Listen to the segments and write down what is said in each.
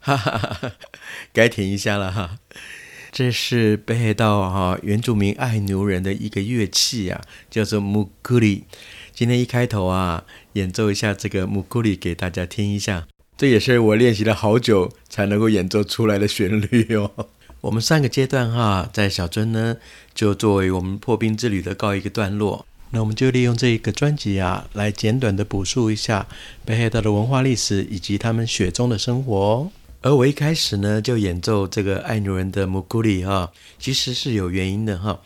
哈哈哈，该停一下了哈。这是北海道哈原住民爱牛人的一个乐器啊，叫做木库里。今天一开头啊，演奏一下这个木库里给大家听一下。这也是我练习了好久才能够演奏出来的旋律哦。我们上个阶段哈，在小樽呢，就作为我们破冰之旅的告一个段落。那我们就利用这一个专辑啊，来简短的补述一下北海道的文化历史以及他们雪中的生活。而我一开始呢，就演奏这个爱奴人的木库里哈，其实是有原因的哈。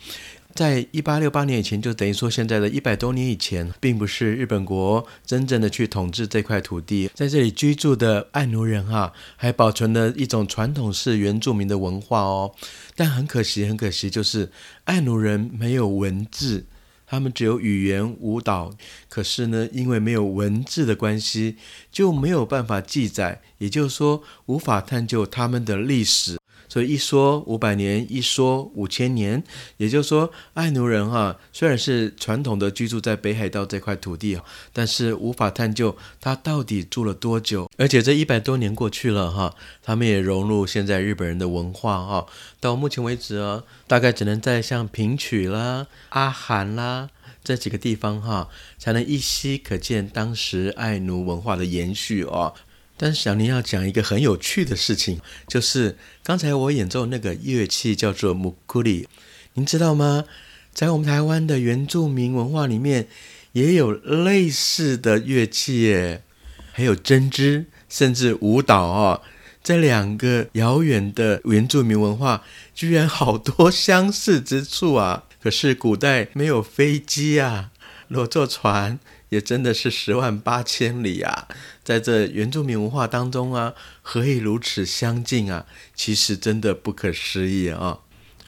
在一八六八年以前，就等于说现在的一百多年以前，并不是日本国真正的去统治这块土地，在这里居住的爱奴人哈，还保存了一种传统式原住民的文化哦。但很可惜，很可惜，就是爱奴人没有文字，他们只有语言舞蹈，可是呢，因为没有文字的关系，就没有办法记载，也就是说，无法探究他们的历史。所以一说五百年，一说五千年，也就是说，爱奴人哈虽然是传统的居住在北海道这块土地但是无法探究他到底住了多久。而且这一百多年过去了哈，他们也融入现在日本人的文化哈。到目前为止啊，大概只能在像平曲啦、阿寒啦这几个地方哈，才能依稀可见当时爱奴文化的延续哦。但是小林要讲一个很有趣的事情，就是刚才我演奏那个乐器叫做木库里，您知道吗？在我们台湾的原住民文化里面，也有类似的乐器耶，还有针织，甚至舞蹈啊。这两个遥远的原住民文化，居然好多相似之处啊！可是古代没有飞机啊，裸坐船。也真的是十万八千里啊，在这原住民文化当中啊，何以如此相近啊？其实真的不可思议啊！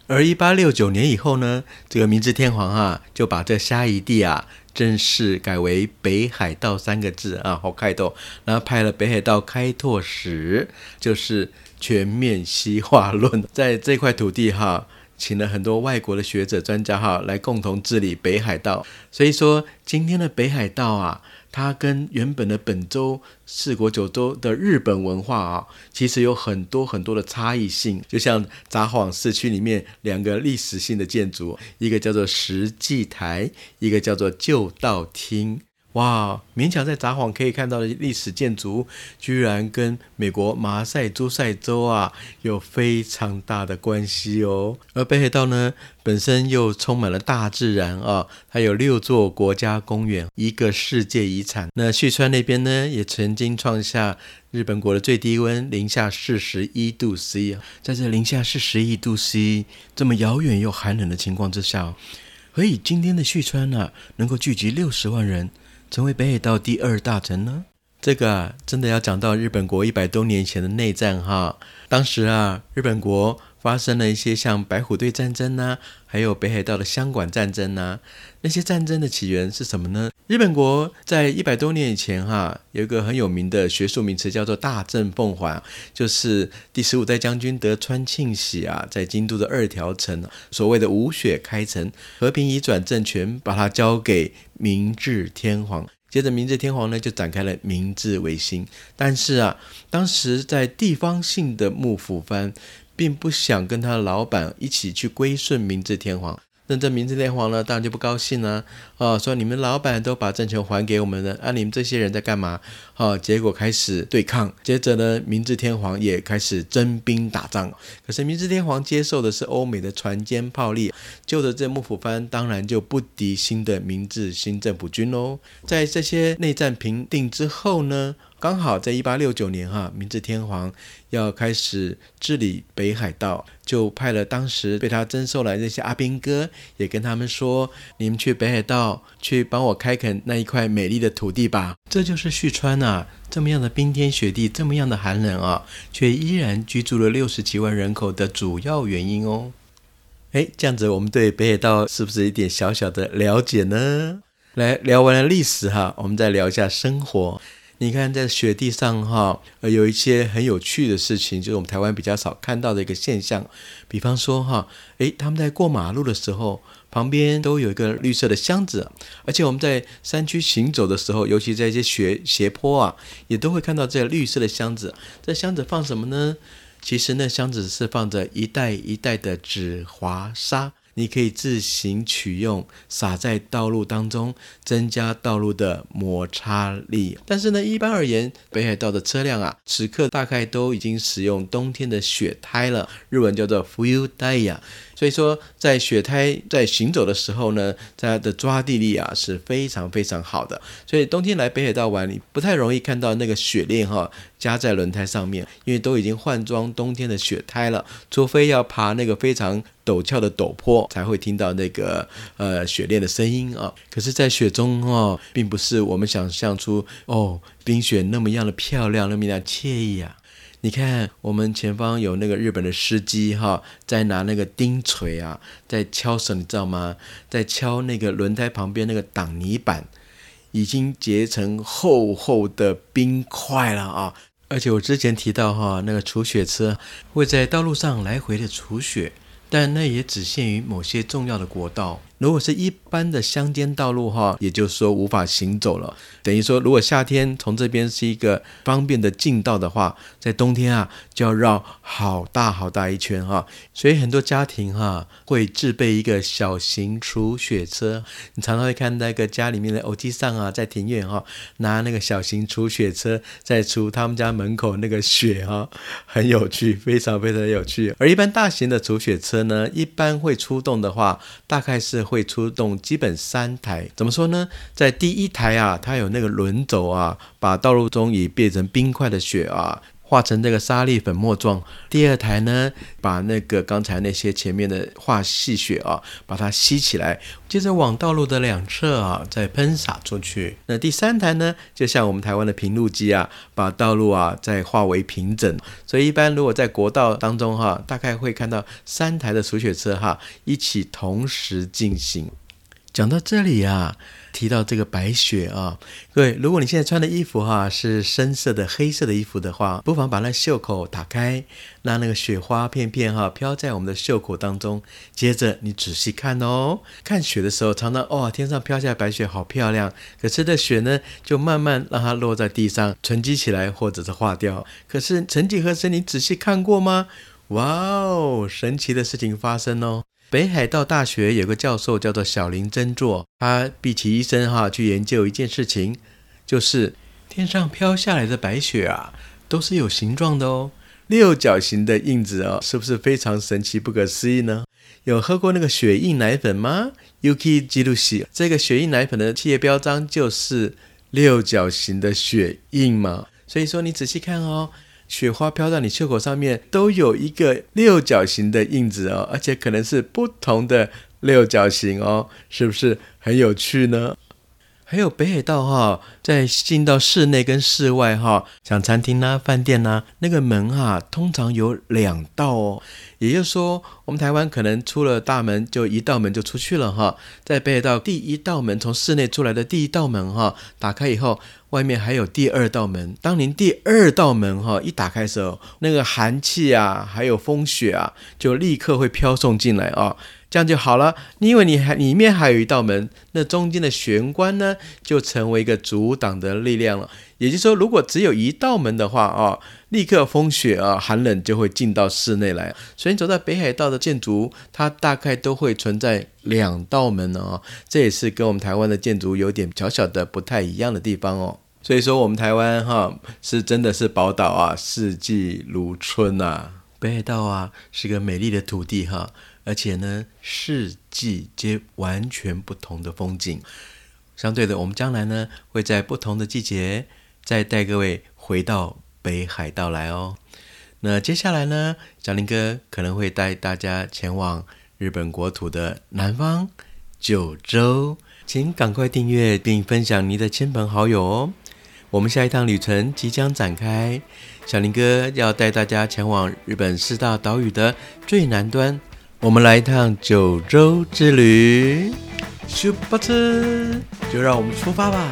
而一八六九年以后呢，这个明治天皇啊，就把这虾夷地啊正式改为北海道三个字啊，好开拓，然后派了北海道开拓使，就是全面西化论，在这块土地哈。请了很多外国的学者专家哈来共同治理北海道，所以说今天的北海道啊，它跟原本的本州四国九州的日本文化啊，其实有很多很多的差异性。就像札幌市区里面两个历史性的建筑，一个叫做石祭台，一个叫做旧道厅。哇，勉强在札幌可以看到的历史建筑，居然跟美国马赛诸塞州啊有非常大的关系哦。而北海道呢，本身又充满了大自然啊，它有六座国家公园，一个世界遗产。那旭川那边呢，也曾经创下日本国的最低温零下四十一度 C 啊。在这零下四十一度 C 这么遥远又寒冷的情况之下，何以今天的旭川呢，能够聚集六十万人？成为北海道第二大城呢？这个啊，真的要讲到日本国一百多年前的内战哈。当时啊，日本国发生了一些像白虎队战争呐，还有北海道的香管战争呐。那些战争的起源是什么呢？日本国在一百多年以前哈，有一个很有名的学术名词叫做“大政奉还”，就是第十五代将军德川庆喜啊，在京都的二条城，所谓的武雪开城，和平移转政权，把它交给明治天皇。接着，明治天皇呢就展开了明治维新。但是啊，当时在地方性的幕府藩，并不想跟他的老板一起去归顺明治天皇。那这明治天皇呢，当然就不高兴了，哦，说你们老板都把政权还给我们了，啊，你们这些人在干嘛？哦，结果开始对抗，接着呢，明治天皇也开始征兵打仗。可是明治天皇接受的是欧美的船坚炮利，旧的这幕府藩当然就不敌新的明治新政府军喽。在这些内战平定之后呢？刚好在一八六九年，哈，明治天皇要开始治理北海道，就派了当时被他征收来那些阿兵哥，也跟他们说：“你们去北海道，去帮我开垦那一块美丽的土地吧。”这就是旭川啊，这么样的冰天雪地，这么样的寒冷啊，却依然居住了六十几万人口的主要原因哦。哎，这样子，我们对北海道是不是一点小小的了解呢？来聊完了历史哈，我们再聊一下生活。你看在雪地上哈，呃，有一些很有趣的事情，就是我们台湾比较少看到的一个现象。比方说哈，诶，他们在过马路的时候，旁边都有一个绿色的箱子，而且我们在山区行走的时候，尤其在一些斜斜坡啊，也都会看到这绿色的箱子。这箱子放什么呢？其实那箱子是放着一袋一袋的纸滑沙。你可以自行取用，撒在道路当中，增加道路的摩擦力。但是呢，一般而言，北海道的车辆啊，此刻大概都已经使用冬天的雪胎了，日文叫做 full tire。所以说，在雪胎在行走的时候呢，它的抓地力啊是非常非常好的。所以冬天来北海道玩，你不太容易看到那个雪链哈加在轮胎上面，因为都已经换装冬天的雪胎了。除非要爬那个非常陡峭的陡坡，才会听到那个呃雪链的声音啊。可是，在雪中哦，并不是我们想象出哦冰雪那么样的漂亮，那么样惬意啊。你看，我们前方有那个日本的司机哈，在拿那个钉锤啊，在敲什，你知道吗？在敲那个轮胎旁边那个挡泥板，已经结成厚厚的冰块了啊！而且我之前提到哈，那个除雪车会在道路上来回的除雪，但那也只限于某些重要的国道。如果是一般的乡间道路哈，也就是说无法行走了。等于说，如果夏天从这边是一个方便的进道的话，在冬天啊就要绕好大好大一圈哈。所以很多家庭哈会自备一个小型除雪车。你常常会看那个家里面的楼梯上啊，在庭院哈拿那个小型除雪车在除他们家门口那个雪哈，很有趣，非常非常有趣。而一般大型的除雪车呢，一般会出动的话，大概是。会出动基本三台，怎么说呢？在第一台啊，它有那个轮轴啊，把道路中已变成冰块的雪啊，化成这个沙粒粉末状。第二台呢，把那个刚才那些前面的化细雪啊，把它吸起来，接着往道路的两侧啊，再喷洒出去。那第三台呢，就像我们台湾的平路机啊，把道路啊再化为平整。所以一般如果在国道当中哈，大概会看到三台的除雪车哈，一起同时进行。讲到这里啊。提到这个白雪啊，各位，如果你现在穿的衣服哈是深色的黑色的衣服的话，不妨把那袖口打开，让那个雪花片片哈飘在我们的袖口当中。接着你仔细看哦，看雪的时候，常常哇，天上飘下白雪好漂亮。可是这雪呢，就慢慢让它落在地上，沉积起来或者是化掉。可是曾几何时，你仔细看过吗？哇哦，神奇的事情发生哦！北海道大学有个教授叫做小林真作，他毕其一生哈去研究一件事情，就是天上飘下来的白雪啊，都是有形状的哦，六角形的印子哦，是不是非常神奇不可思议呢？有喝过那个雪印奶粉吗？Yuki 吉鲁西，这个雪印奶粉的企业标章就是六角形的雪印嘛，所以说你仔细看哦。雪花飘到你袖口上面，都有一个六角形的印子哦，而且可能是不同的六角形哦，是不是很有趣呢？还有北海道哈，在进到室内跟室外哈，像餐厅呐、饭店呐，那个门哈，通常有两道哦。也就是说，我们台湾可能出了大门就一道门就出去了哈，在北海道第一道门从室内出来的第一道门哈，打开以后，外面还有第二道门。当您第二道门哈一打开的时候，那个寒气啊，还有风雪啊，就立刻会飘送进来啊。这样就好了。你以为你还里面还有一道门，那中间的玄关呢，就成为一个阻挡的力量了。也就是说，如果只有一道门的话啊，立刻风雪啊，寒冷就会进到室内来。所以走在北海道的建筑，它大概都会存在两道门哦。这也是跟我们台湾的建筑有点小小的不太一样的地方哦。所以说，我们台湾哈是真的是宝岛啊，四季如春呐。北海道啊是个美丽的土地哈。而且呢，四季皆完全不同的风景。相对的，我们将来呢，会在不同的季节再带各位回到北海道来哦。那接下来呢，小林哥可能会带大家前往日本国土的南方九州，请赶快订阅并分享你的亲朋好友哦。我们下一趟旅程即将展开，小林哥要带大家前往日本四大岛屿的最南端。我们来一趟九州之旅，咻吧车，就让我们出发吧。